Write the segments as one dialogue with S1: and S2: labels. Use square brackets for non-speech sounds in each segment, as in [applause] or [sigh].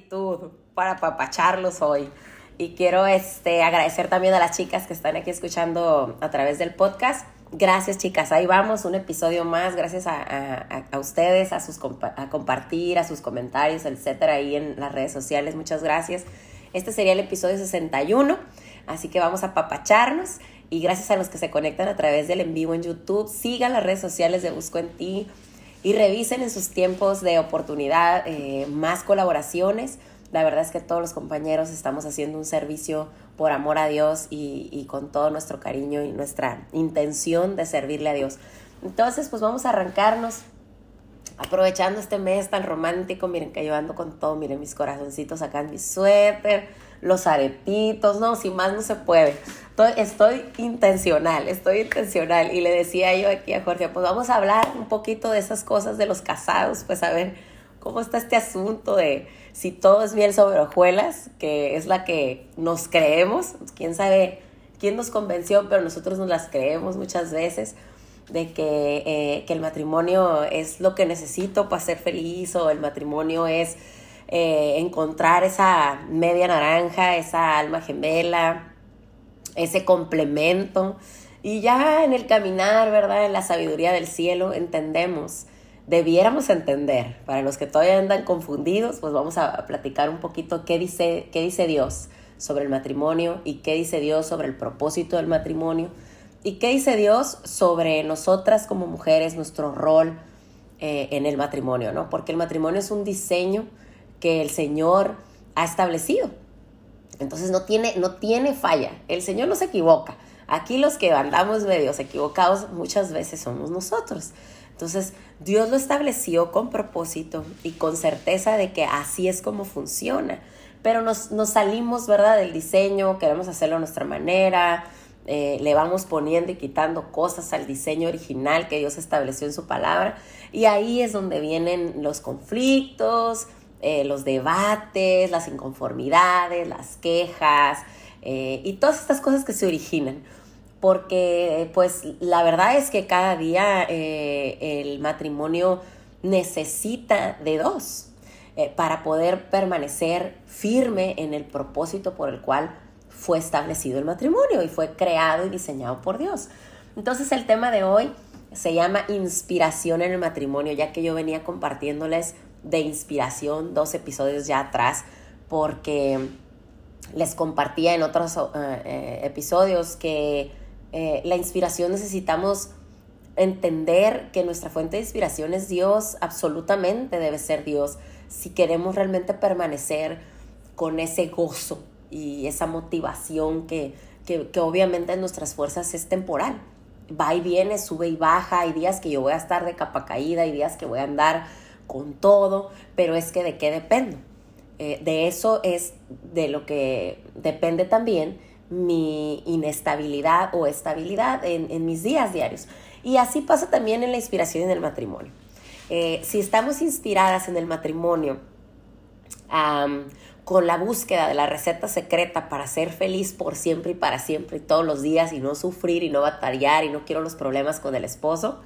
S1: actitud para apapacharlos hoy. Y quiero este, agradecer también a las chicas que están aquí escuchando a través del podcast. Gracias chicas, ahí vamos, un episodio más, gracias a, ustedes, a, sus, a compartir, a sus comentarios, etcétera, ahí en las redes sociales, muchas gracias. Este sería el episodio 61, así que vamos a papacharnos y gracias a los que se conectan a través del en vivo en YouTube, sigan las redes sociales de Busco en Ti y revisen en sus tiempos de oportunidad eh, más colaboraciones. La verdad es que todos los compañeros estamos haciendo un servicio por amor a Dios y, con todo nuestro cariño y nuestra intención de servirle a Dios. Entonces, pues vamos a arrancarnos aprovechando este mes tan romántico. Miren que yo ando con todo, miren mis corazoncitos acá en mi suéter, los aretitos, no, sin más no se puede. Estoy, intencional, estoy intencional. Y le decía yo aquí a Jorge, pues vamos a hablar un poquito de esas cosas de los casados, pues a ver cómo está este asunto de si todo es miel sobre hojuelas, que es la que nos creemos, quién sabe quién nos convenció, pero nosotros nos las creemos muchas veces, de que, eh, que el matrimonio es lo que necesito para ser feliz o el matrimonio es eh, encontrar esa media naranja, esa alma gemela, ese complemento. Y ya en el caminar, ¿verdad? En la sabiduría del cielo entendemos, debiéramos entender, para los que todavía andan confundidos, pues vamos a, platicar un poquito qué dice, qué dice Dios sobre el matrimonio y qué dice Dios sobre el propósito del matrimonio y qué dice Dios sobre nosotras como mujeres, nuestro rol eh, en el matrimonio, ¿no? Porque el matrimonio es un diseño que el Señor ha establecido. Entonces no tiene, no tiene falla. El Señor no se equivoca. Aquí los que andamos medios equivocados muchas veces somos nosotros. Entonces Dios lo estableció con propósito y con certeza de que así es como funciona. Pero nos, nos salimos, ¿verdad?, del diseño, queremos hacerlo a nuestra manera, eh, le vamos poniendo y quitando cosas al diseño original que Dios estableció en su palabra. Y ahí es donde vienen los conflictos, eh, los debates, las inconformidades, las quejas eh, y todas estas cosas que se originan. Porque pues la verdad es que cada día eh, el matrimonio necesita de dos para poder permanecer firme en el propósito por el cual fue establecido el matrimonio y fue creado y diseñado por Dios. Entonces el tema de hoy se llama inspiración en el matrimonio, ya que yo venía compartiéndoles de inspiración dos episodios ya atrás porque les compartía en otros eh, eh, episodios que eh, la inspiración necesitamos entender que nuestra fuente de inspiración es Dios, absolutamente debe ser Dios, si queremos realmente permanecer con ese gozo y esa motivación que, que, que obviamente en nuestras fuerzas es temporal. Va y viene, sube y baja, hay días que yo voy a estar de capa caída, hay días que voy a andar con todo, pero es que de qué dependo. Eh, de eso es de lo que depende también mi inestabilidad o estabilidad en, mis días diarios. Y así pasa también en la inspiración en el matrimonio. Eh, si estamos inspiradas en el matrimonio con la búsqueda de la receta secreta para ser feliz por siempre y para siempre y todos los días y no sufrir y no batallar y no quiero los problemas con el esposo,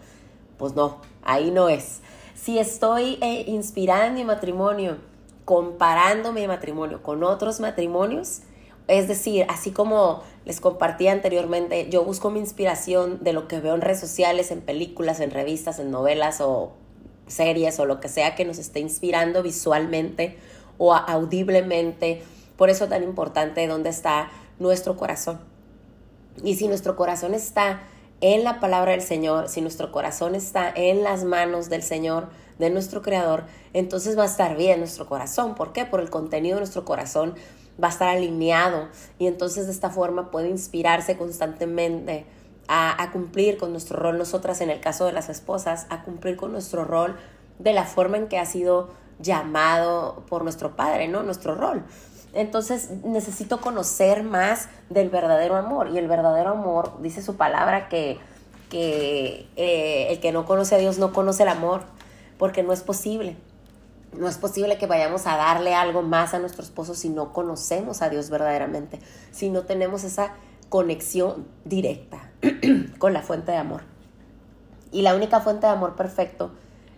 S1: pues no, ahí no es si estoy eh, inspirando mi matrimonio, comparando mi matrimonio con otros matrimonios, es decir, así como les compartí anteriormente, yo busco mi inspiración de lo que veo en redes sociales, en películas, en revistas, en novelas o series o lo que sea que nos esté inspirando visualmente o audiblemente. Por eso es tan importante dónde está nuestro corazón. Y si nuestro corazón está en la palabra del Señor, si nuestro corazón está en las manos del Señor, de nuestro Creador, entonces va a estar bien nuestro corazón. ¿Por qué? Por el contenido de nuestro corazón va a estar alineado y entonces de esta forma puede inspirarse constantemente a, a, cumplir con nuestro rol, nosotras en el caso de las esposas, a cumplir con nuestro rol de la forma en que ha sido llamado por nuestro Padre, ¿no? Nuestro rol. Entonces necesito conocer más del verdadero amor. Y el verdadero amor, dice su palabra, que, que eh, el que no conoce a Dios no conoce el amor, porque no es posible. No es posible que vayamos a darle algo más a nuestro esposo si no conocemos a Dios verdaderamente, si no tenemos esa conexión directa [clears throat] con la fuente de amor. Y la única fuente de amor perfecto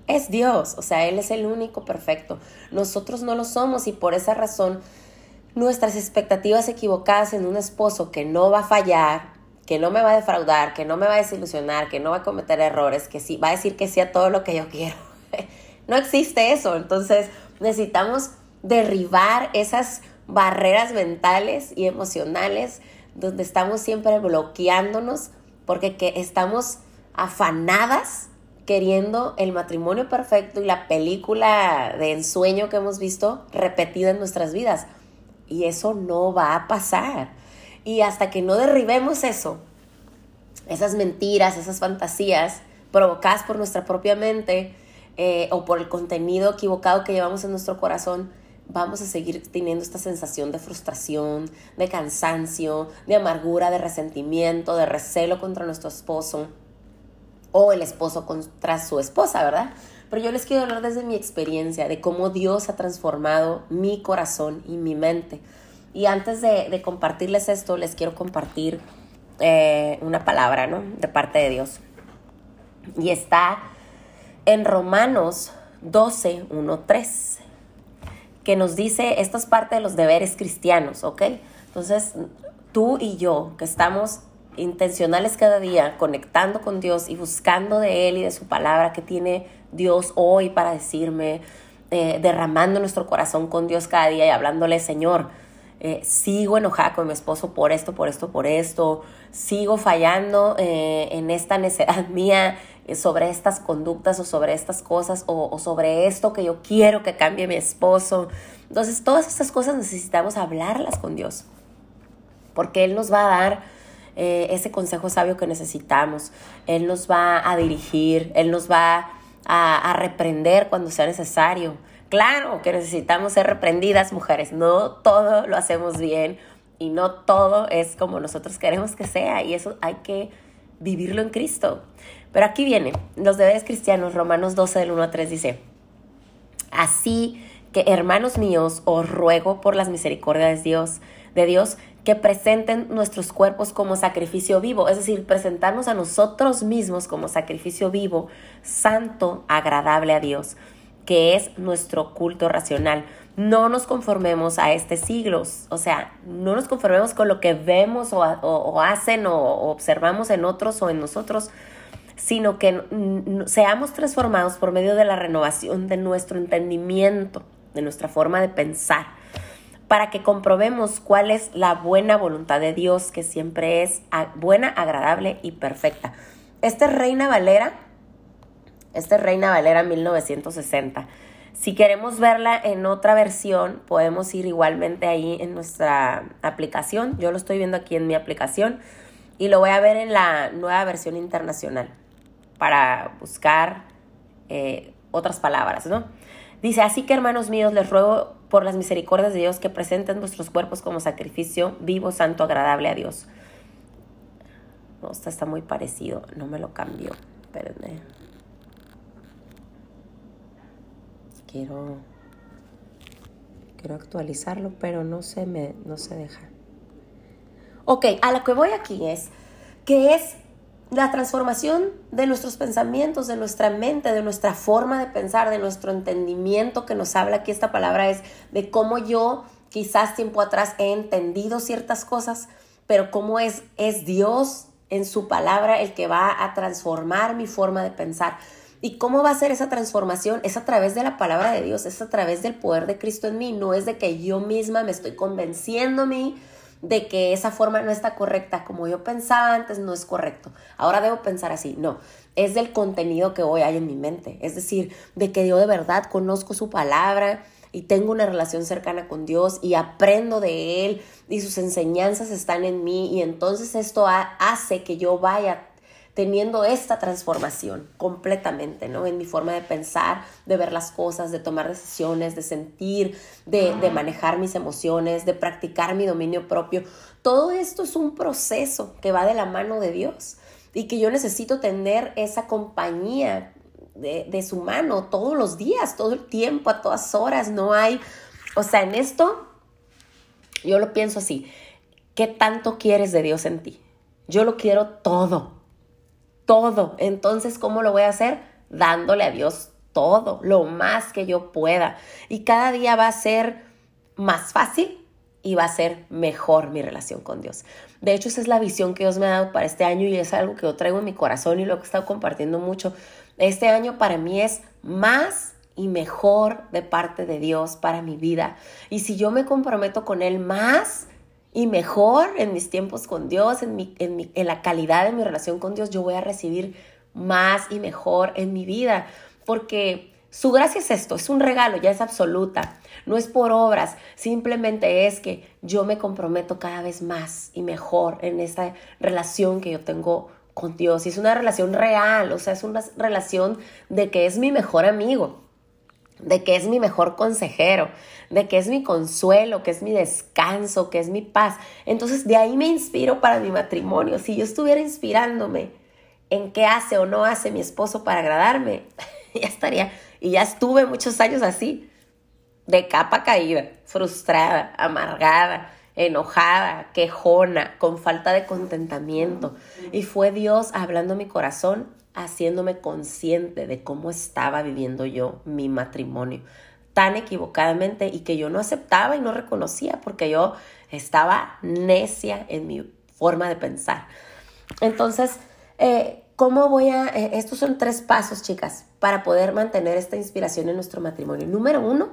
S1: es Dios, o sea, Él es el único perfecto. Nosotros no lo somos y por esa razón nuestras expectativas equivocadas en un esposo que no va a fallar, que no me va a defraudar, que no me va a desilusionar, que no va a cometer errores, que sí va a decir que sí todo lo que yo [laughs] quiero. no existe eso, entonces necesitamos derribar esas barreras mentales y emocionales donde estamos siempre bloqueándonos porque que estamos afanadas queriendo el matrimonio perfecto y la película de ensueño que hemos visto repetida en nuestras vidas. Y eso no va a pasar. Y hasta que no derribemos eso, esas mentiras, esas fantasías provocadas por nuestra propia mente eh, o por el contenido equivocado que llevamos en nuestro corazón, vamos a seguir teniendo esta sensación de frustración, de cansancio, de amargura, de resentimiento, de recelo contra nuestro esposo o el esposo contra su esposa, ¿verdad? Pero yo les quiero hablar desde mi experiencia, de cómo Dios ha transformado mi corazón y mi mente. Y antes de, compartirles esto, les quiero compartir eh, una palabra, ¿no? De parte de Dios. Y está en Romanos 12, 1, 3, que nos dice, esto es parte de los deberes cristianos, ¿ok? Entonces, tú y yo, que estamos intencionales cada día, conectando con Dios y buscando de Él y de su palabra que tiene Dios hoy para decirme, eh, derramando nuestro corazón con Dios cada día y hablándole, Señor, eh, sigo enojada con mi esposo por esto, por esto, por esto, sigo fallando eh, en esta necedad [laughs] mía sobre estas conductas o sobre estas cosas o, o, sobre esto que yo quiero que cambie mi esposo. Entonces, todas estas cosas necesitamos hablarlas con Dios, porque Él nos va a dar eh, ese consejo sabio que necesitamos. Él nos va a dirigir, Él nos va a, a reprender cuando sea necesario. Claro que necesitamos ser reprendidas, mujeres. No todo lo hacemos bien y no todo es como nosotros queremos que sea y eso hay que vivirlo en Cristo. Pero aquí viene, los deberes cristianos, Romanos 12 del 1 a 3 dice, así que hermanos míos, os ruego por las misericordias de Dios, de Dios que presenten nuestros cuerpos como sacrificio vivo, es decir, presentarnos a nosotros mismos como sacrificio vivo, santo, agradable a Dios, que es nuestro culto racional. No nos conformemos a este siglo, o sea, no nos conformemos con lo que vemos o, hacen o, o observamos en otros o en nosotros, sino que seamos transformados por medio de la renovación de nuestro entendimiento, de nuestra forma de pensar para que comprobemos cuál es la buena voluntad de Dios, que siempre es buena, agradable y perfecta. Esta es Reina Valera, esta es Reina Valera 1960. Si queremos verla en otra versión, podemos ir igualmente ahí en nuestra aplicación. Yo lo estoy viendo aquí en mi aplicación y lo voy a ver en la nueva versión internacional para buscar eh, otras palabras, ¿no? Dice, así que hermanos míos, les ruego por las misericordias de Dios que presenten vuestros cuerpos como sacrificio vivo, santo, agradable a Dios. No, está muy parecido, no me lo cambio. Espérenme. Quiero, quiero actualizarlo, pero no se me, no se deja. Ok, a lo que voy aquí es que es la transformación de nuestros pensamientos, de nuestra mente, de nuestra forma de pensar, de nuestro entendimiento que nos habla aquí esta palabra es de cómo yo quizás tiempo atrás he entendido ciertas cosas, pero cómo es, es Dios en su palabra el que va a transformar mi forma de pensar. ¿Y cómo va a ser esa transformación? Es a través de la palabra de Dios, es a través del poder de Cristo en mí, no es de que yo misma me estoy convenciendo a mí de que esa forma no está correcta, como yo pensaba antes, no es correcto. Ahora debo pensar así. No, es del contenido que hoy hay en mi mente. Es decir, de que yo de verdad conozco su palabra y tengo una relación cercana con Dios y aprendo de Él y sus enseñanzas están en mí y entonces esto hace que yo vaya teniendo esta transformación completamente, ¿no? En mi forma de pensar, de ver las cosas, de tomar decisiones, de sentir, de, manejar mis emociones, de practicar mi dominio propio. Todo esto es un proceso que va de la mano de Dios y que yo necesito tener esa compañía de, de, su mano todos los días, todo el tiempo, a todas horas. No hay, o sea, en esto yo lo pienso así, ¿qué tanto quieres de Dios en ti? Yo lo quiero todo, todo. Entonces, ¿cómo lo voy a hacer? Dándole a Dios todo, lo más que yo pueda. Y cada día va a ser más fácil y va a ser mejor mi relación con Dios. De hecho, esa es la visión que Dios me ha dado para este año y es algo que yo traigo en mi corazón y lo que he estado compartiendo mucho. Este año para mí es más y mejor de parte de Dios para mi vida. Y si yo me comprometo con Él más y mejor en mis tiempos con Dios, en, mi, en, la calidad de mi relación con Dios, yo voy a recibir más y mejor en mi vida. Porque su gracia es esto, es un regalo, ya es absoluta. No es por obras, simplemente es que yo me comprometo cada vez más y mejor en esta relación que yo tengo con Dios. Y es una relación real, o sea, es una relación de que es mi mejor amigo de que es mi mejor consejero, de que es mi consuelo, que es mi descanso, que es mi paz. Entonces de ahí me inspiro para mi matrimonio. Si yo estuviera inspirándome en qué hace o no hace mi esposo para agradarme, [laughs] ya estaría, y ya estuve muchos años así, de capa caída, frustrada, amargada, enojada, quejona, con falta de contentamiento. Y fue Dios hablando a mi corazón haciéndome consciente de cómo estaba viviendo yo mi matrimonio tan equivocadamente y que yo no aceptaba y no reconocía porque yo estaba necia en mi forma de pensar. Entonces, eh, ¿cómo voy a...? Eh, estos son tres pasos, chicas, para poder mantener esta inspiración en nuestro matrimonio. Número uno,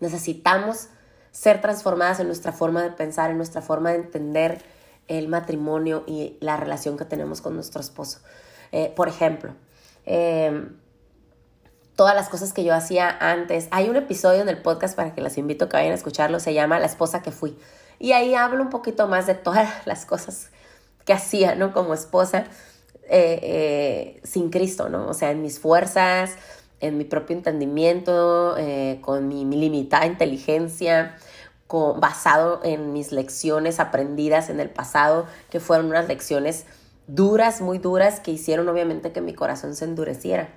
S1: necesitamos ser transformadas en nuestra forma de pensar, en nuestra forma de entender el matrimonio y la relación que tenemos con nuestro esposo. Eh, por ejemplo, eh, todas las cosas que yo hacía antes. Hay un episodio en el podcast para que las invito a que vayan a escucharlo, se llama La esposa que fui. Y ahí hablo un poquito más de todas [laughs] las cosas que hacía, ¿no? Como esposa eh, sin Cristo, ¿no? O sea, en mis fuerzas, en mi propio entendimiento, con mi, limitada inteligencia, basado en mis lecciones aprendidas en el pasado, que fueron unas lecciones duras, muy duras, que hicieron obviamente que mi corazón se endureciera.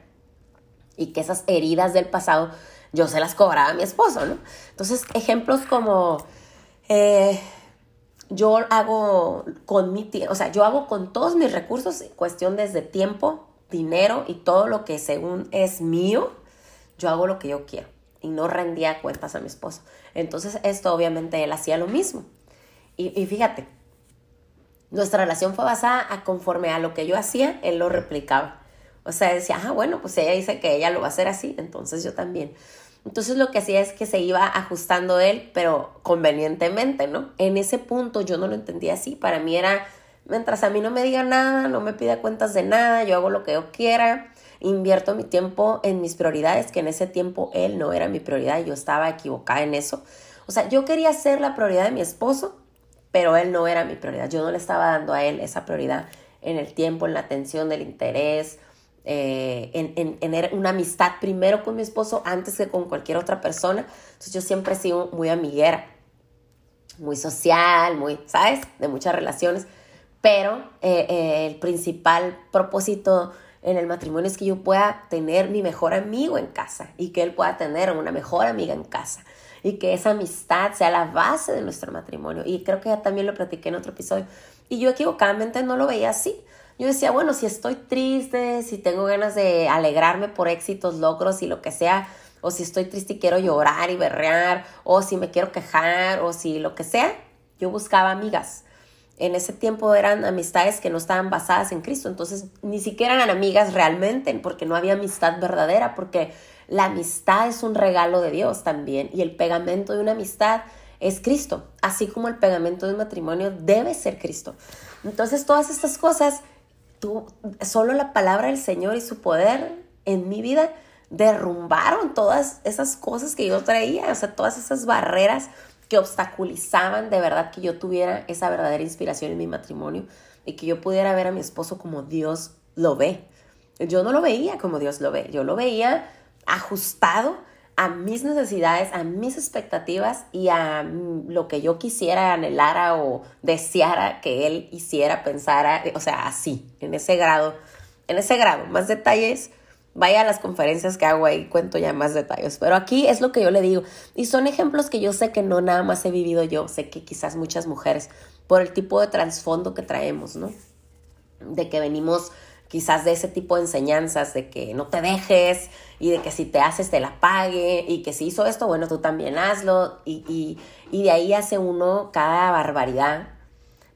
S1: Y que esas heridas del pasado yo se las cobraba a mi esposo, ¿no? Entonces, ejemplos como eh, yo hago con mi o sea, yo hago con todos mis recursos, cuestión desde tiempo, dinero y todo lo que según es mío, yo hago lo que yo quiero y no rendía cuentas a mi esposo. Entonces, esto obviamente él hacía lo mismo. Y fíjate, nuestra relación fue basada a conforme a lo que yo hacía, él lo replicaba. O sea, decía, ah, bueno, pues ella dice que ella lo va a hacer así, entonces yo también. Entonces lo que hacía es que se iba ajustando él, pero convenientemente, ¿no? En ese punto yo no lo entendía así. Para mí era, mientras a mí no me diga nada, no me pida cuentas de nada, yo hago lo que yo quiera, invierto mi tiempo en mis prioridades, que en ese tiempo él no era mi prioridad, yo estaba equivocada en eso. O sea, yo quería ser la prioridad de mi esposo, pero él no era mi prioridad. Yo no le estaba dando a él esa prioridad en el tiempo, en la atención, del interés, eh, en, tener una amistad primero con mi esposo antes que con cualquier otra persona. Entonces yo siempre he sido muy amiguera, muy social, muy, ¿sabes? De muchas relaciones. Pero eh, eh, el principal propósito en el matrimonio es que yo pueda tener mi mejor amigo en casa y que él pueda tener una mejor amiga en casa y que esa amistad sea la base de nuestro matrimonio. Y creo que ya también lo platiqué en otro episodio. Y yo equivocadamente no lo veía así. Yo decía, bueno, si estoy triste, si tengo ganas de alegrarme por éxitos, logros y lo que sea, o si estoy triste y quiero llorar y berrear, o si me quiero quejar, o si lo que sea, yo buscaba amigas. En ese tiempo eran amistades que no estaban basadas en Cristo, entonces ni siquiera eran amigas realmente, porque no había amistad verdadera, porque la amistad es un regalo de Dios también y el pegamento de una amistad es Cristo, así como el pegamento de un matrimonio debe ser Cristo. Entonces todas estas cosas, tú, solo la palabra del Señor y su poder en mi vida derrumbaron todas esas cosas que yo traía, o sea, todas esas barreras que obstaculizaban de verdad que yo tuviera esa verdadera inspiración en mi matrimonio y que yo pudiera ver a mi esposo como Dios lo ve. Yo no lo veía como Dios lo ve, yo lo veía ajustado a mis necesidades, a mis expectativas y a lo que yo quisiera, anhelara o deseara que él hiciera, pensara, o sea, así, en ese grado, en ese grado. Más detalles, vaya a las conferencias que hago ahí, cuento ya más detalles. Pero aquí es lo que yo le digo. Y son ejemplos que yo sé que no nada más he vivido yo, sé que quizás muchas mujeres, por el tipo de trasfondo que traemos, ¿no? De que venimos quizás de ese tipo de enseñanzas, de que no te dejes y de que si te haces te la pague y que si hizo esto, bueno, tú también hazlo y, y de ahí hace uno cada barbaridad.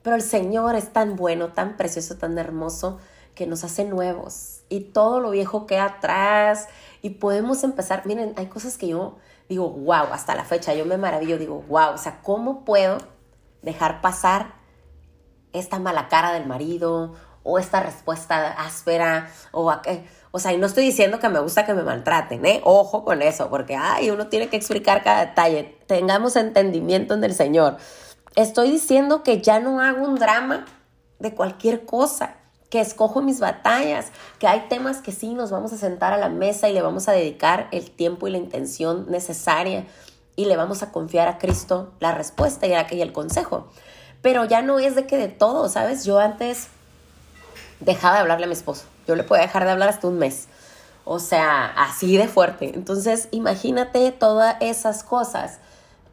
S1: Pero el Señor es tan bueno, tan precioso, tan hermoso, que nos hace nuevos y todo lo viejo queda atrás y podemos empezar. Miren, hay cosas que yo digo, wow, hasta la fecha yo me maravillo, digo, wow, o sea, ¿cómo puedo dejar pasar esta mala cara del marido o esta respuesta áspera o o sea, y no estoy diciendo que me gusta que me maltraten, ¿eh? Ojo con eso, porque ay, uno tiene que explicar cada detalle. Tengamos entendimiento en el Señor. Estoy diciendo que ya no hago un drama de cualquier cosa, que escojo mis batallas, que hay temas que sí nos vamos a sentar a la mesa y le vamos a dedicar el tiempo y la intención necesaria y le vamos a confiar a Cristo la respuesta y el consejo. Pero ya no es de que de todo, ¿sabes? Yo antes dejaba de hablarle a mi esposo. Yo le podía dejar de hablar hasta un mes. O sea, así de fuerte. Entonces, imagínate todas esas cosas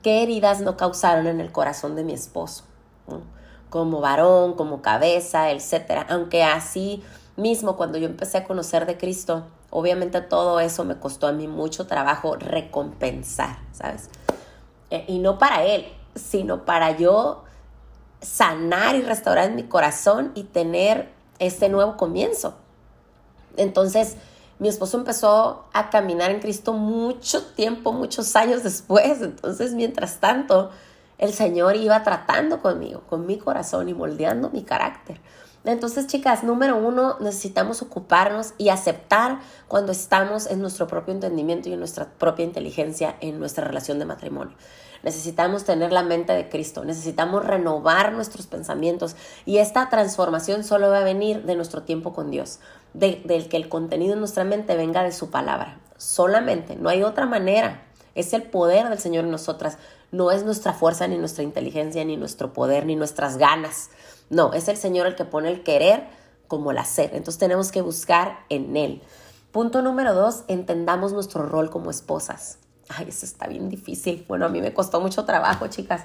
S1: qué heridas no causaron en el corazón de mi esposo. Como varón, como cabeza, etc. Aunque así mismo, cuando yo empecé a conocer de Cristo, obviamente todo eso me costó a mí mucho trabajo recompensar, ¿sabes? E, y no para Él, sino para yo sanar y restaurar mi corazón y tener este nuevo comienzo. Entonces, mi esposo empezó a caminar en Cristo mucho tiempo, muchos años después. Entonces, mientras tanto, el Señor iba tratando conmigo, con mi corazón y moldeando mi carácter. Entonces, chicas, número uno, necesitamos ocuparnos y aceptar cuando estamos en nuestro propio entendimiento y en nuestra propia inteligencia en nuestra relación de matrimonio. Necesitamos tener la mente de Cristo, necesitamos renovar nuestros pensamientos y esta transformación solo va a venir de nuestro tiempo con Dios, del que el contenido en nuestra mente venga de su palabra. Solamente, no hay otra manera. Es el poder del Señor en nosotras, no es nuestra fuerza, ni nuestra inteligencia, ni nuestro poder, ni nuestras ganas. No, es el Señor el que pone el querer como el hacer. Entonces tenemos que buscar en Él. Punto número dos, entendamos nuestro rol como esposas. Ay, eso está bien difícil. Bueno, a mí me costó mucho trabajo, chicas.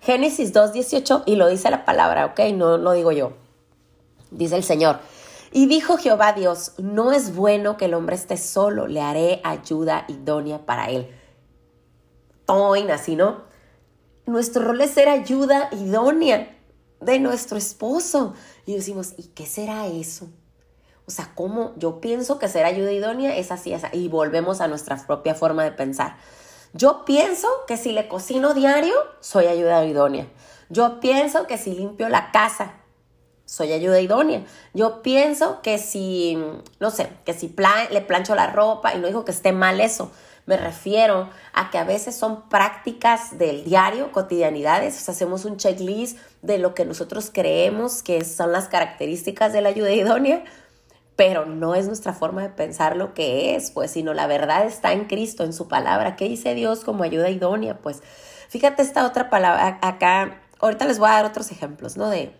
S1: Génesis 2.18 y lo dice la palabra, ¿ok? No lo digo yo. Dice el Señor. Y dijo Jehová Dios, no es bueno que el hombre esté solo, le haré ayuda idónea para él. Toin, así, ¿no? Nuestro rol es ser ayuda idónea de nuestro esposo. Y decimos, ¿y qué será eso? O sea, ¿cómo? Yo pienso que ser ayuda idónea es así, así. Y volvemos a nuestra propia forma de pensar. Yo pienso que si le cocino diario, soy ayuda idónea. Yo pienso que si limpio la casa, soy ayuda idónea. Yo pienso que si, no sé, que si le plancho la ropa, y no digo que esté mal eso, me refiero a que a veces son prácticas del diario, cotidianidades, hacemos un checklist de lo que nosotros creemos que son las características de la ayuda idónea, pero no es nuestra forma de pensar lo que es, pues, sino la verdad está en Cristo, en su palabra. ¿Qué dice Dios como ayuda idónea? Pues, fíjate esta otra palabra acá, ahorita les voy a dar otros ejemplos, ¿no? De,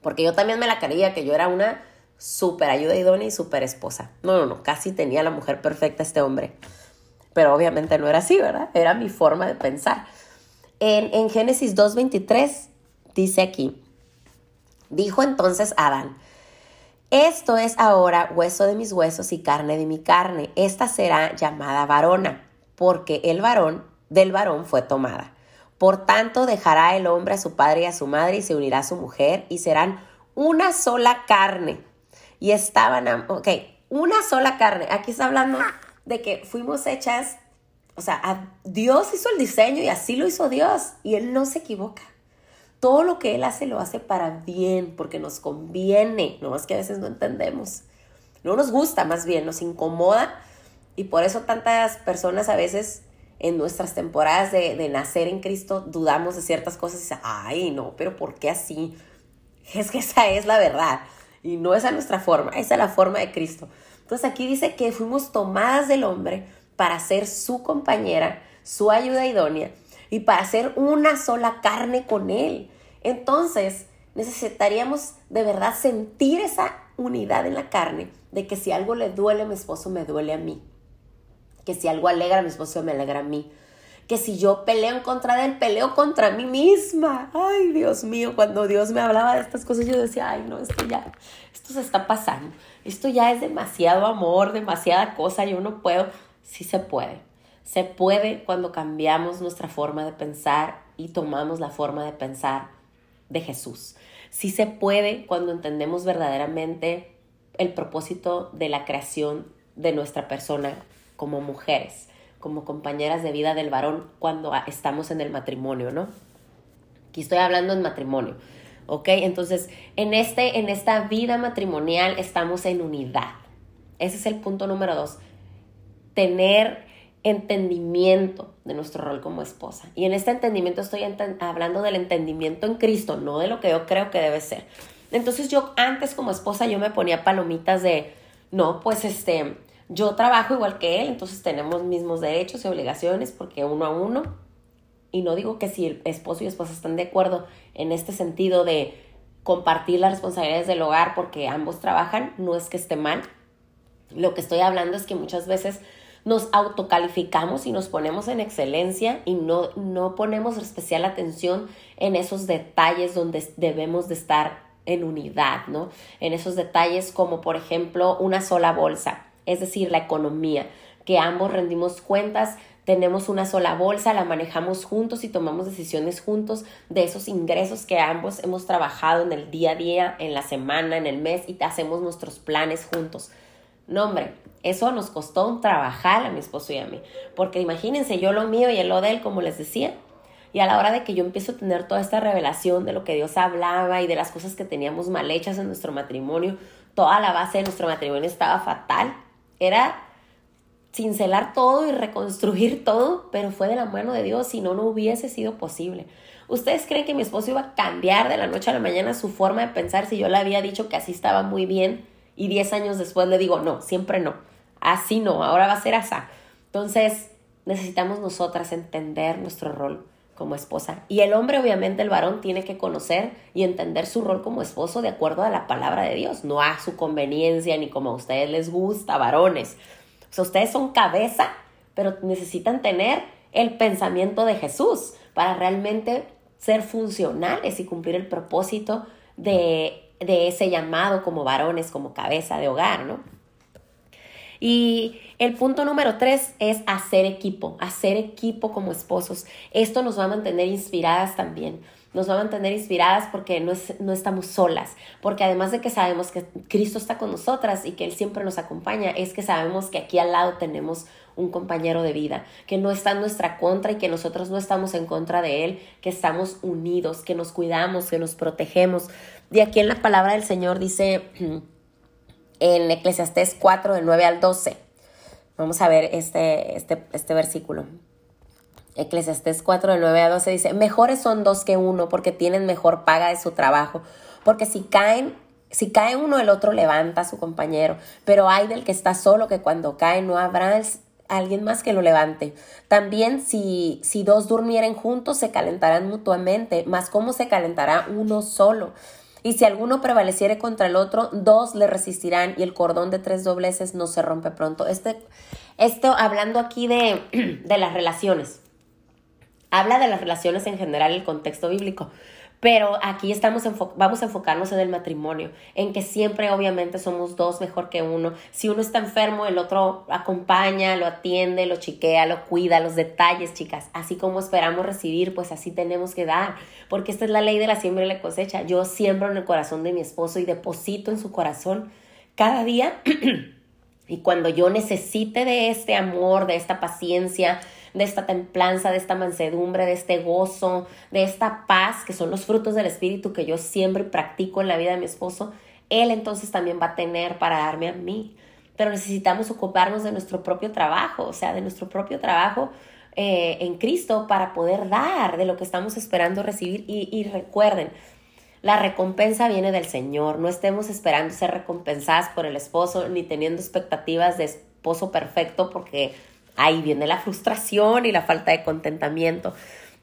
S1: porque yo también me la creía que yo era una súper ayuda idónea y súper esposa. No, no, no, casi tenía la mujer perfecta este hombre. Pero obviamente no era así, ¿verdad? Era mi forma de pensar. En, en Génesis 2.23 dice aquí, dijo entonces Adán, esto es ahora hueso de mis huesos y carne de mi carne. Esta será llamada varona, porque el varón del varón fue tomada. Por tanto, dejará el hombre a su padre y a su madre y se unirá a su mujer y serán una sola carne. Y estaban, ok, una sola carne. Aquí está hablando de que fuimos hechas, o sea, Dios hizo el diseño y así lo hizo Dios y Él no se equivoca todo lo que Él hace lo hace para bien, porque nos conviene, no más que a veces no entendemos. No nos gusta, más bien, nos incomoda y por eso tantas personas a veces en nuestras temporadas de, nacer en Cristo dudamos de ciertas cosas y dicen, ay, no, pero ¿por qué así? Es que esa es la verdad y no es a nuestra forma, esa es la forma de Cristo. Entonces aquí dice que fuimos tomadas del hombre para ser su compañera, su ayuda idónea y para ser una sola carne con Él. Entonces, necesitaríamos de verdad sentir esa unidad en la carne, de que si algo le duele a mi esposo, me duele a mí. Que si algo alegra a mi esposo, me alegra a mí. que si yo peleo en contra de él, peleo contra mí misma. Ay, Dios mío, cuando Dios me hablaba de estas cosas, yo decía, ay, no, esto ya, esto se está pasando. Esto ya es demasiado amor, demasiada cosa, yo no puedo. Sí se puede. Se puede cuando cambiamos nuestra forma de pensar y tomamos la forma de pensar de Jesús. Sí se puede cuando entendemos verdaderamente el propósito de la creación de nuestra persona como mujeres, como compañeras de vida del varón cuando estamos en el matrimonio, ¿no? Aquí estoy hablando en matrimonio, ¿ok? Entonces, en, este, en esta vida matrimonial estamos en unidad. Ese es el punto número dos. Tener entendimiento de nuestro rol como esposa. Y en este entendimiento estoy hablando del entendimiento en Cristo, no de lo que yo creo que debe ser. Entonces yo antes como esposa yo me ponía palomitas de, no, pues este, yo trabajo igual que él, entonces tenemos mismos derechos y obligaciones porque uno a uno. Y no digo que si el esposo y esposa están de acuerdo en este sentido de compartir las responsabilidades del hogar porque ambos trabajan, no es que esté mal. Lo que estoy hablando es que muchas veces nos autocalificamos y nos ponemos en excelencia y no, no ponemos especial atención en esos detalles donde debemos de estar en unidad, ¿no? En esos detalles como por ejemplo una sola bolsa, es decir, la economía, que ambos rendimos cuentas, tenemos una sola bolsa, la manejamos juntos y tomamos decisiones juntos de esos ingresos que ambos hemos trabajado en el día a día, en la semana, en el mes y hacemos nuestros planes juntos. No, hombre, eso nos costó un trabajar a mi esposo y a mí, porque imagínense yo lo mío y él lo de él, como les decía, y a la hora de que yo empiezo a tener toda esta revelación de lo que Dios hablaba y de las cosas que teníamos mal hechas en nuestro matrimonio, toda la base de nuestro matrimonio estaba fatal. Era cincelar todo y reconstruir todo, pero fue de la mano de Dios, si no, no hubiese sido posible. ¿Ustedes creen que mi esposo iba a cambiar de la noche a la mañana su forma de pensar si yo le había dicho que así estaba muy bien y 10 años después le digo, no, siempre no, así no, ahora va a ser así? Entonces, necesitamos nosotras entender nuestro rol como esposa. Y el hombre, obviamente, el varón, tiene que conocer y entender su rol como esposo de acuerdo a la palabra de Dios, no a su conveniencia ni como a ustedes les gusta, varones. O sea, ustedes son cabeza, pero necesitan tener el pensamiento de Jesús para realmente ser funcionales y cumplir el propósito de, de ese llamado como varones, como cabeza de hogar, ¿no? Y el punto número tres es hacer equipo, hacer equipo como esposos. Esto nos va a mantener inspiradas también. Nos va a mantener inspiradas porque no, no estamos solas, porque además de que sabemos que Cristo está con nosotras y que Él siempre nos acompaña, es que sabemos que aquí al lado tenemos un compañero de vida, que no está en nuestra contra y que nosotros no estamos en contra de Él, que estamos unidos, que nos cuidamos, que nos protegemos. Y aquí en la palabra del Señor dice [clears throat] en Eclesiastés 4, del 9 al 12. Vamos a ver este, este, este versículo. Eclesiastés 4, del 9 al 12 dice, mejores son dos que uno porque tienen mejor paga de su trabajo, porque si caen, si cae uno, el otro levanta a su compañero, pero hay del que está solo que cuando cae no habrá alguien más que lo levante. También si, si dos durmieren juntos se calentarán mutuamente, mas ¿cómo se calentará uno solo? Y si alguno prevaleciere contra el otro, dos le resistirán y el cordón de tres dobleces no se rompe pronto. Este, esto hablando aquí de, [clears throat] de las relaciones. Habla de las relaciones en general, el contexto bíblico. Pero aquí estamos vamos a enfocarnos en el matrimonio, en que siempre obviamente somos dos mejor que uno. Si uno está enfermo, el otro acompaña, lo atiende, lo chiquea, lo cuida, los detalles, chicas. Así como esperamos recibir, pues así tenemos que dar, porque esta es la ley de la siembra y la cosecha. Yo siembro en el corazón de mi esposo y deposito en su corazón cada día. [clears throat] y cuando yo necesite de este amor, de esta paciencia, de esta templanza, de esta mansedumbre, de este gozo, de esta paz, que son los frutos del Espíritu que yo siempre practico en la vida de mi esposo, Él entonces también va a tener para darme a mí. Pero necesitamos ocuparnos de nuestro propio trabajo, o sea, de nuestro propio trabajo eh, en Cristo para poder dar de lo que estamos esperando recibir. Y, y recuerden, la recompensa viene del Señor. No estemos esperando ser recompensadas por el esposo ni teniendo expectativas de esposo perfecto porque Ahí viene la frustración y la falta de contentamiento.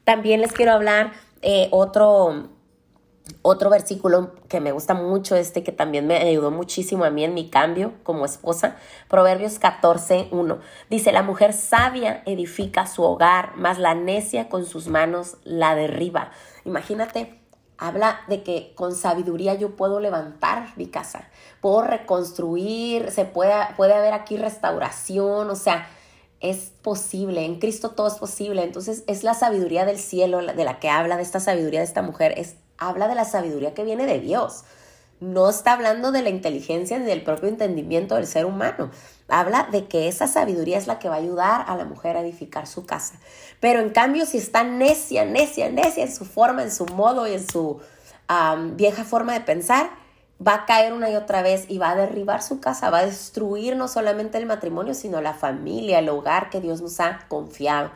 S1: También les quiero hablar eh, otro, Otro versículo que me gusta mucho, este que también me ayudó muchísimo a mí en mi cambio como esposa, Proverbios 14, 1. Dice, la mujer sabia edifica su hogar, mas la necia con sus manos la derriba. Imagínate, habla de que con sabiduría yo puedo levantar mi casa, puedo reconstruir, se puede, puede haber aquí restauración, o sea, es posible, en Cristo todo es posible. Entonces es la sabiduría del cielo de la que habla, de esta sabiduría de esta mujer, es habla de la sabiduría que viene de Dios. No está hablando de la inteligencia ni del propio entendimiento del ser humano. Habla de que esa sabiduría es la que va a ayudar a la mujer a edificar su casa. Pero en cambio, si está necia, necia, necia en su forma, en su modo y en su vieja forma de pensar, va a caer una y otra vez y va a derribar su casa, va a destruir no solamente el matrimonio, sino la familia, el hogar que Dios nos ha confiado.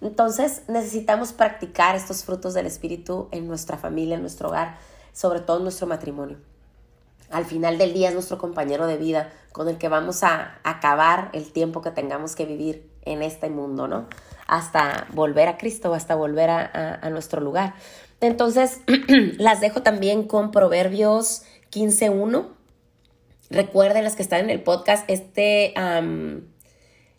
S1: Entonces necesitamos practicar estos frutos del Espíritu en nuestra familia, en nuestro hogar, sobre todo en nuestro matrimonio. Al final del día es nuestro compañero de vida con el que vamos a acabar el tiempo que tengamos que vivir en este mundo, ¿no? Hasta volver a Cristo, hasta volver a, nuestro lugar. Entonces, [clears throat] las dejo también con Proverbios 15.1. Recuerden las que están en el podcast, este...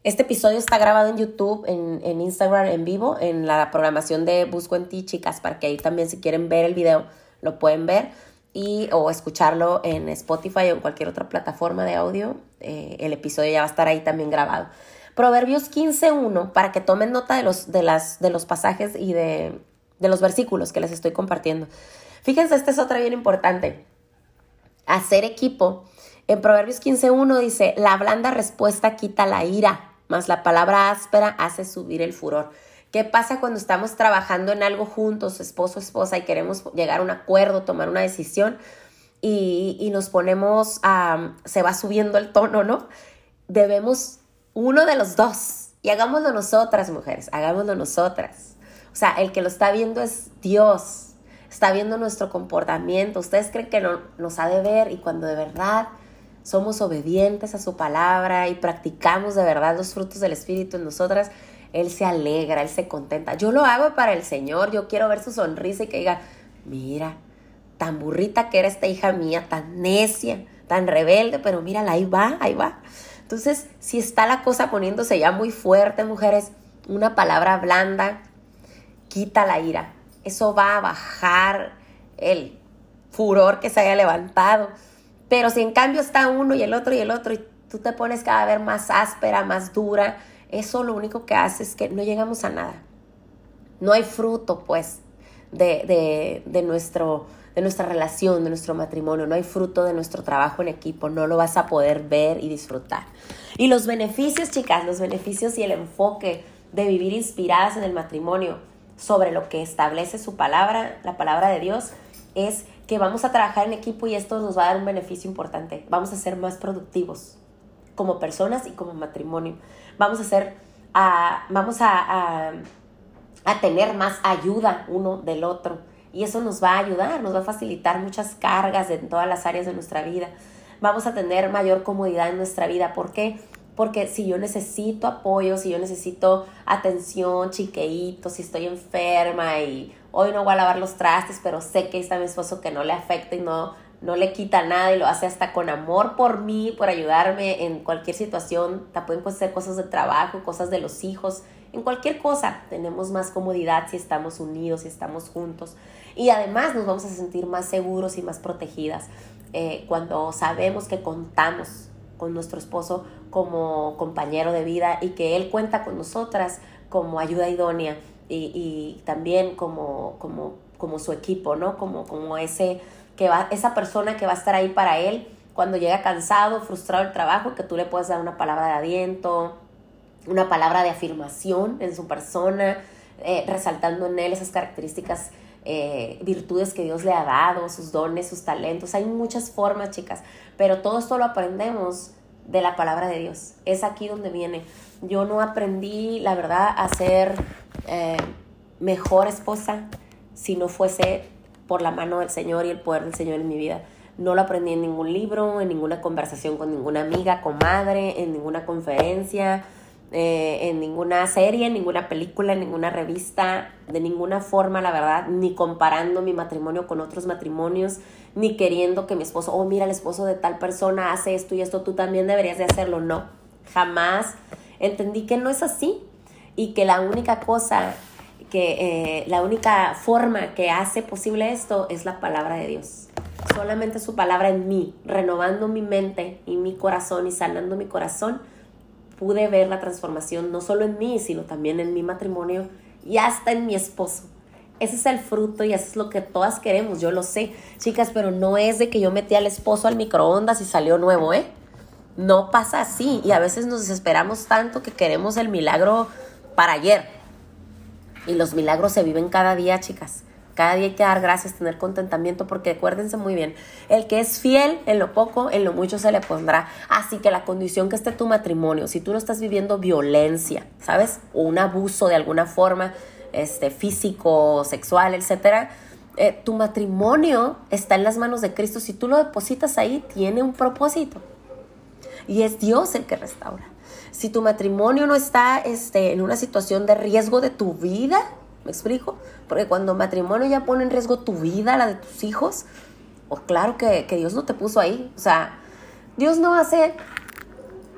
S1: Este episodio está grabado en YouTube, en, Instagram en vivo, en la programación de Busco en ti, chicas, para que ahí también si quieren ver el video lo pueden ver y o escucharlo en Spotify o en cualquier otra plataforma de audio. Eh, el episodio ya va a estar ahí también grabado. Proverbios 15.1, para que tomen nota de los, de las, de los pasajes y de, de los versículos que les estoy compartiendo. Fíjense, esta es otra bien importante. Hacer equipo. En Proverbios 15.1 dice, la blanda respuesta quita la ira más la palabra áspera hace subir el furor. ¿Qué pasa cuando estamos trabajando en algo juntos, esposo, esposa, y queremos llegar a un acuerdo, tomar una decisión y, nos ponemos a, se va subiendo el tono, ¿no? Debemos uno de los dos y hagámoslo nosotras, mujeres, hagámoslo nosotras. O sea, el que lo está viendo es Dios, está viendo nuestro comportamiento. Ustedes creen que no, nos ha de ver y cuando de verdad somos obedientes a su palabra y practicamos de verdad los frutos del Espíritu en nosotras, Él se alegra, Él se contenta. Yo lo hago para el Señor, yo quiero ver su sonrisa y que diga, mira, tan burrita que era esta hija mía, tan necia, tan rebelde, pero mírala, ahí va, ahí va. Entonces, si está la cosa poniéndose ya muy fuerte, mujeres, una palabra blanda quita la ira. Eso va a bajar el furor que se haya levantado. Pero si en cambio está uno y el otro y el otro y tú te pones cada vez más áspera, más dura, eso lo único que hace es que no llegamos a nada. No hay fruto, pues, de, de, nuestro, de nuestra relación, de nuestro matrimonio. No hay fruto de nuestro trabajo en equipo. No lo vas a poder ver y disfrutar. Y los beneficios, chicas, los beneficios y el enfoque de vivir inspiradas en el matrimonio sobre lo que establece su palabra, la palabra de Dios, es que vamos a trabajar en equipo y esto nos va a dar un beneficio importante. Vamos a ser más productivos como personas y como matrimonio. Vamos a ser, vamos a, a, tener más ayuda uno del otro. Y eso nos va a ayudar, nos va a facilitar muchas cargas en todas las áreas de nuestra vida. Vamos a tener mayor comodidad en nuestra vida. ¿Por qué? Porque si yo necesito apoyo, si yo necesito atención, chiqueíto, si estoy enferma y hoy no voy a lavar los trastes, pero sé que está mi esposo que no le afecta y no, no le quita nada y lo hace hasta con amor por mí, por ayudarme en cualquier situación. También pueden ser cosas de trabajo, cosas de los hijos, en cualquier cosa. Tenemos más comodidad si estamos unidos, si estamos juntos. Y además nos vamos a sentir más seguros y más protegidas eh, cuando sabemos que contamos con nuestro esposo como compañero de vida y que él cuenta con nosotras como ayuda idónea y, también como, como, como su equipo, ¿no? Como, como ese, que va, esa persona que va a estar ahí para él cuando llega cansado, frustrado el trabajo, que tú le puedes dar una palabra de aliento, una palabra de afirmación en su persona, eh, resaltando en él esas características, eh, virtudes que Dios le ha dado, sus dones, sus talentos. Hay muchas formas, chicas, pero todo esto lo aprendemos de la palabra de Dios. Es aquí donde viene. Yo no aprendí, la verdad, a ser eh, mejor esposa si no fuese por la mano del Señor y el poder del Señor en mi vida. No lo aprendí en ningún libro, en ninguna conversación con ninguna amiga, comadre, en ninguna conferencia. Eh, en ninguna serie, en ninguna película, en ninguna revista, de ninguna forma, la verdad, ni comparando mi matrimonio con otros matrimonios, ni queriendo que mi esposo, oh, mira, el esposo de tal persona hace esto y esto, tú también deberías de hacerlo. No, jamás entendí que no es así y que la única cosa que eh, la única forma que hace posible esto es la palabra de Dios. Solamente su palabra en mí, renovando mi mente y mi corazón y sanando mi corazón, pude ver la transformación no solo en mí, sino también en mi matrimonio y hasta en mi esposo. Ese es el fruto y eso es lo que todas queremos, yo lo sé, chicas, pero no es de que yo metí al esposo al microondas y salió nuevo, ¿eh? No pasa así y a veces nos desesperamos tanto que queremos el milagro para ayer. Y los milagros se viven cada día, chicas. Cada día hay que dar gracias, tener contentamiento, porque acuérdense muy bien, el que es fiel en lo poco, en lo mucho se le pondrá. Así que la condición que esté tu matrimonio, si tú no estás viviendo violencia, ¿sabes? O un abuso de alguna forma, este, físico, sexual, etcétera, eh, tu matrimonio está en las manos de Cristo. Si tú lo depositas ahí, tiene un propósito. Y es Dios el que restaura. Si tu matrimonio no está este, en una situación de riesgo de tu vida, ¿Me explico? Porque cuando matrimonio ya pone en riesgo tu vida, la de tus hijos, o claro que, Dios no te puso ahí. O sea, Dios no hace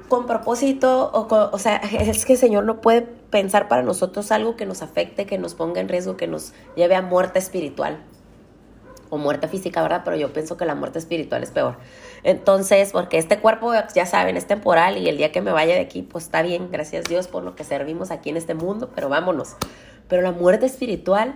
S1: con propósito, o, o sea, [laughs] es que el Señor no puede pensar para nosotros algo que nos afecte, que nos ponga en riesgo, que nos lleve a muerte espiritual o muerte física, ¿verdad? Pero yo pienso que la muerte espiritual es peor. Entonces, porque este cuerpo, ya saben, es temporal y el día que me vaya de aquí, pues está bien, gracias Dios por lo que servimos aquí en este mundo, pero vámonos. Pero la muerte espiritual,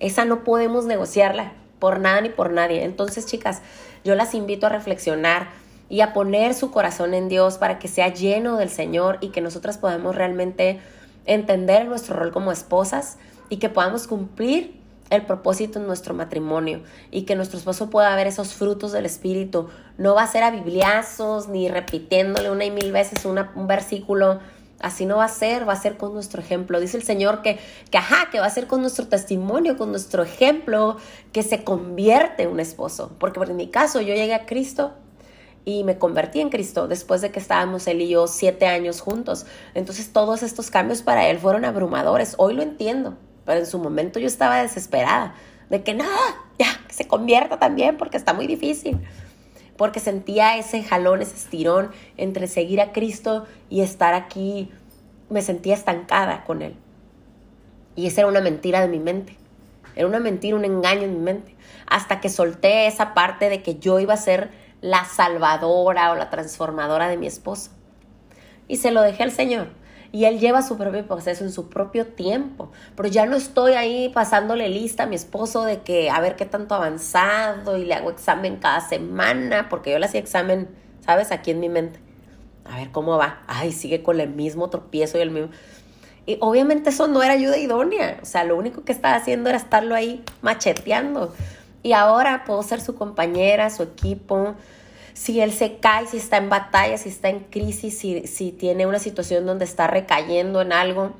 S1: esa no podemos negociarla por nada ni por nadie. Entonces, chicas, yo las invito a reflexionar y a poner su corazón en Dios para que sea lleno del Señor y que nosotras podamos realmente entender nuestro rol como esposas y que podamos cumplir el propósito en nuestro matrimonio y que nuestro esposo pueda ver esos frutos del Espíritu. No va a ser a bibliazos ni repitiéndole una y mil veces un versículo Así no va a ser, va a ser con nuestro ejemplo. Dice el Señor que, que, ajá, que va a ser con nuestro testimonio, con nuestro ejemplo, que se convierte un esposo. Porque en mi caso yo llegué a Cristo y me convertí en Cristo después de que estábamos él y yo siete años juntos. Entonces todos estos cambios para él fueron abrumadores. Hoy lo entiendo, pero en su momento yo estaba desesperada de que no, ya, que se convierta también porque está muy difícil porque sentía ese jalón, ese estirón entre seguir a Cristo y estar aquí. Me sentía estancada con Él. Y esa era una mentira de mi mente. Era una mentira, un engaño en mi mente. Hasta que solté esa parte de que yo iba a ser la salvadora o la transformadora de mi esposo. Y se lo dejé al Señor y él lleva su propio proceso en su propio tiempo. Pero ya no estoy ahí pasándole lista a mi esposo de que a ver qué tanto avanzado y le hago examen cada semana, porque yo le hacía examen, ¿sabes? Aquí en mi mente. A ver cómo va. Ay, sigue con el mismo tropiezo y el mismo. Y obviamente eso no era ayuda idónea. O sea, lo único que estaba haciendo era estarlo ahí macheteando. Y ahora puedo ser su compañera, su equipo, si él se cae, si está en batalla, si está en crisis, si, tiene una situación donde está recayendo en algo,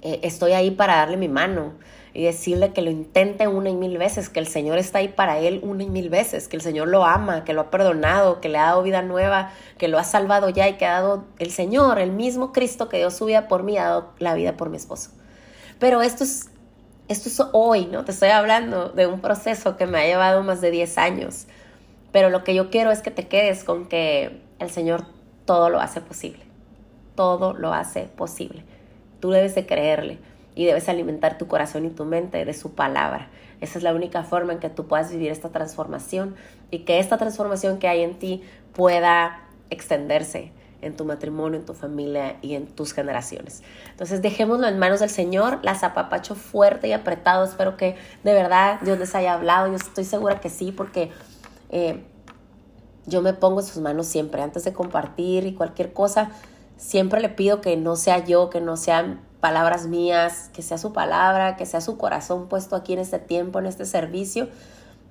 S1: eh, estoy ahí para darle mi mano y decirle que lo intente una y mil veces, que el Señor está ahí para él una y mil veces, que el Señor lo ama, que lo ha perdonado, que le ha dado vida nueva, que lo ha salvado ya y que ha dado el Señor, el mismo Cristo que dio su vida por mí, ha dado la vida por mi esposo. Pero esto es, esto es hoy, ¿no? Te estoy hablando de un proceso que me ha llevado más de 10 años pero lo que yo quiero es que te quedes con que el Señor todo lo hace posible. Todo lo hace posible. Tú debes de creerle y debes alimentar tu corazón y tu mente de su palabra. Esa es la única forma en que tú puedas vivir esta transformación y que esta transformación que hay en ti pueda extenderse en tu matrimonio, en tu familia y en tus generaciones. Entonces dejémoslo en manos del Señor, las apapacho fuerte y apretado. Espero que de verdad Dios les haya hablado. Yo estoy segura que sí, porque eh, yo me pongo en sus manos siempre, antes de compartir y cualquier cosa, siempre le pido que no sea yo, que no sean palabras mías, que sea su palabra, que sea su corazón puesto aquí en este tiempo, en este servicio,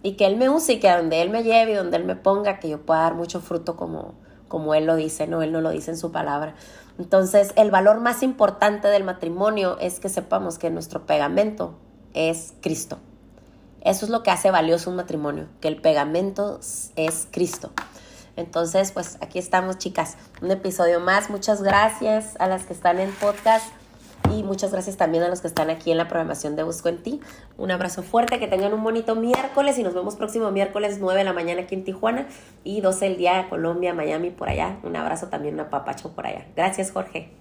S1: y que Él me use y que donde Él me lleve y donde Él me ponga, que yo pueda dar mucho fruto como, como Él lo dice, no, Él no lo dice en su palabra. Entonces, el valor más importante del matrimonio es que sepamos que nuestro pegamento es Cristo. Eso es lo que hace valioso un matrimonio, que el pegamento es Cristo. Entonces, pues aquí estamos, chicas. Un episodio más. Muchas gracias a las que están en podcast y muchas gracias también a los que están aquí en la programación de Busco en Ti. Un abrazo fuerte, que tengan un bonito miércoles y nos vemos próximo miércoles 9 de la mañana aquí en Tijuana y 12 el día Colombia, Miami, por allá. Un abrazo también, a papacho por allá. Gracias, Jorge.